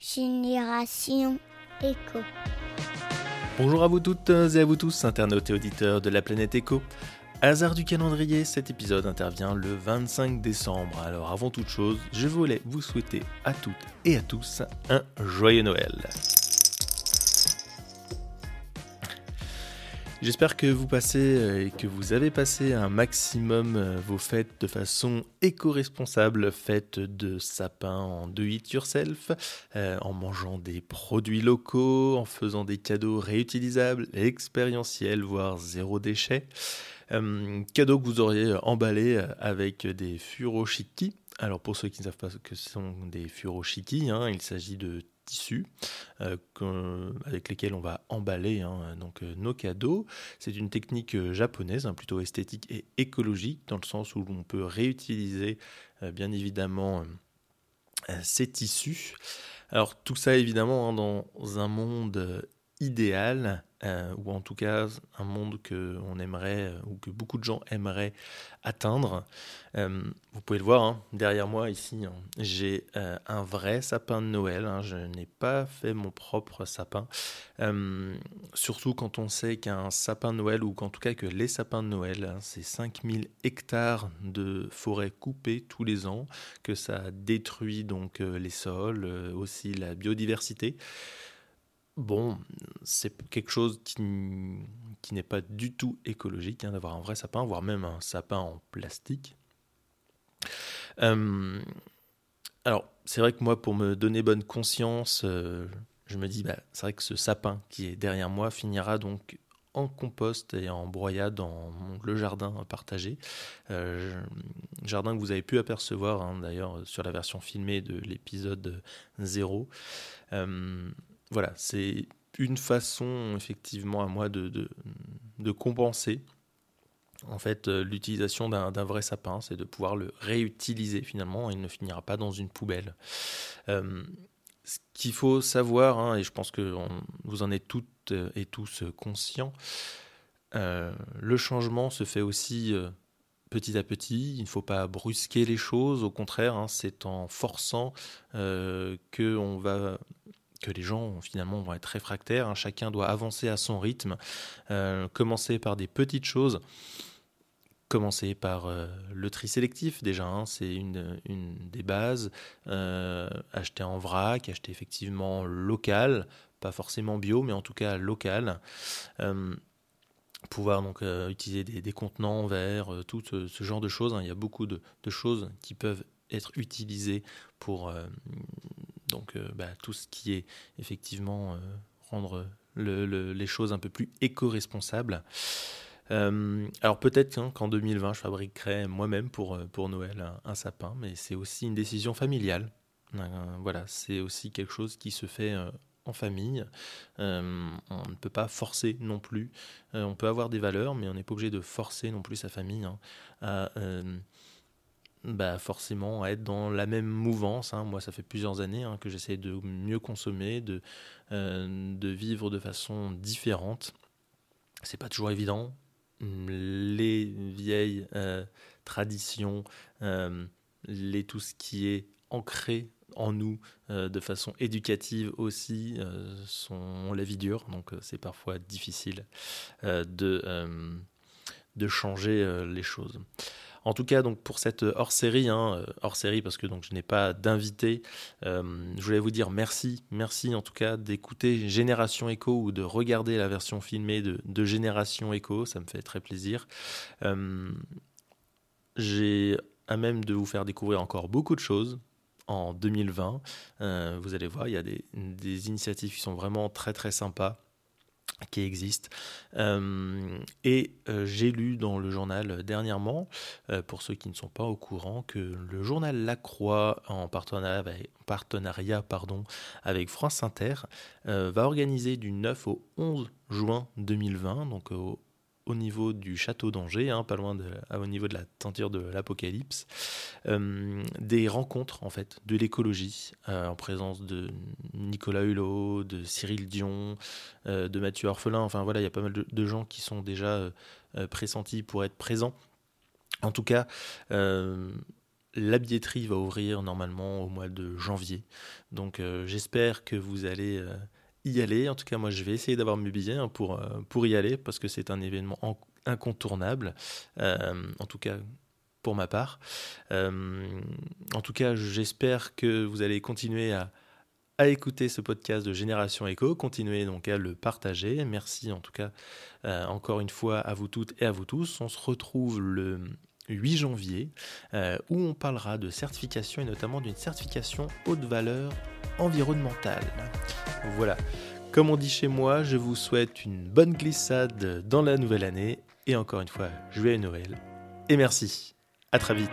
Génération Éco. Bonjour à vous toutes et à vous tous, internautes et auditeurs de la planète Éco. Hasard du calendrier, cet épisode intervient le 25 décembre. Alors avant toute chose, je voulais vous souhaiter à toutes et à tous un joyeux Noël. J'espère que vous passez euh, et que vous avez passé un maximum euh, vos fêtes de façon éco-responsable, faites de sapin en do it yourself, euh, en mangeant des produits locaux, en faisant des cadeaux réutilisables, expérientiels, voire zéro déchet. cadeaux que vous auriez emballés avec des furoshiki. Alors pour ceux qui ne savent pas ce que sont des furoshiki, hein, il s'agit de tissus euh, avec lesquels on va emballer hein, donc, euh, nos cadeaux. C'est une technique euh, japonaise, hein, plutôt esthétique et écologique, dans le sens où on peut réutiliser bien évidemment ces tissus. Alors tout ça évidemment dans un monde idéal, euh, ou en tout cas un monde que on aimerait ou que beaucoup de gens aimeraient atteindre. Euh, vous pouvez le voir hein, derrière moi ici, hein, j'ai euh, un vrai sapin de Noël. Hein, je n'ai pas fait mon propre sapin. surtout quand on sait qu'un sapin de Noël, ou qu'en tout cas que les sapins de Noël, c'est 5000 hectares de forêt coupées tous les ans, que ça détruit donc les sols, aussi la biodiversité. Bon, c'est quelque chose qui, n'est pas du tout écologique hein, d'avoir un vrai sapin, voire même un sapin en plastique. Alors, c'est vrai que moi, pour me donner bonne conscience, euh, je me dis, bah, c'est vrai que ce sapin qui est derrière moi finira donc en compost et en broyade dans le jardin partagé. Euh, jardin que vous avez pu apercevoir hein, d'ailleurs sur la version filmée de l'épisode 0 voilà, c'est une façon effectivement à moi de, compenser en fait euh, l'utilisation d'un vrai sapin, c'est de pouvoir le réutiliser finalement, il ne finira pas dans une poubelle. Euh, ce qu'il faut savoir, hein, et je pense que vous en êtes toutes et tous conscients, euh, le changement se fait aussi petit à petit, il ne faut pas brusquer les choses, au contraire, hein, c'est en forçant que on va que les gens finalement vont être réfractaires. Hein. Chacun doit avancer à son rythme, euh, commencer par des petites choses. Commencer par euh, le tri sélectif déjà, hein. c'est une, des bases. Euh, acheter en vrac, acheter effectivement local, pas forcément bio, mais en tout cas local pouvoir donc utiliser des, contenants en verre, tout ce, genre de choses. Hein. Il y a beaucoup de, de, choses qui peuvent être utilisées pour donc euh, bah, tout ce qui est effectivement euh, rendre les choses un peu plus éco-responsables. Euh, alors peut-être qu'en 2020, je fabriquerai moi-même pour, pour Noël un, sapin, mais c'est aussi une décision familiale. voilà, c'est aussi quelque chose qui se fait en famille. on ne peut pas forcer non plus. on peut avoir des valeurs, mais on n'est pas obligé de forcer non plus sa famille hein, à bah forcément être dans la même mouvance. Hein. Moi, ça fait plusieurs années hein, que j'essaie de mieux consommer, de, euh, de vivre de façon différente. C'est pas toujours évident. Les vieilles euh, traditions, euh, les, tout ce qui est ancré en nous de façon éducative aussi, sont, on la vie dure, donc c'est parfois difficile de changer les choses. En tout cas, donc pour cette hors-série, hein, euh, hors-série parce que donc je n'ai pas d'invité, euh, je voulais vous dire merci, merci en tout cas d'écouter Génération Echo ou de regarder la version filmée de, Génération Echo, ça me fait très plaisir. Euh, j'ai à même de vous faire découvrir encore beaucoup de choses en 2020. vous allez voir, il y a des, des initiatives qui sont vraiment très très sympas qui existe. Euh, et euh, j'ai lu dans le journal dernièrement, euh, pour ceux qui ne sont pas au courant, que le journal La Croix, en partenariat avec, pardon, avec France Inter, va organiser du 9 au 11 juin 2020, donc au, au niveau du château d'Angers, hein, pas loin de, au niveau de la tenture de l'Apocalypse, euh, des rencontres en fait de l'écologie euh, en présence de Nicolas Hulot, de Cyril Dion, euh, de Mathieu Orphelin. Enfin voilà, il y a pas mal de, gens qui sont déjà pressentis pour être présents. En tout cas, la billetterie va ouvrir normalement au mois de janvier. Donc j'espère que vous allez y aller. En tout cas, moi, je vais essayer d'avoir mes billets hein, pour, pour y aller parce que c'est un événement incontournable. en tout cas, pour ma part. en tout cas, j'espère que vous allez continuer à, écouter ce podcast de Génération Echo. Continuez donc à le partager. Merci en tout cas euh, encore une fois à vous toutes et à vous tous. On se retrouve le 8 janvier euh, où on parlera de certification et notamment d'une certification haute valeur environnementale. Voilà. Comme on dit chez moi, je vous souhaite une bonne glissade dans la nouvelle année et encore une fois, joyeux Noël et merci. À très vite.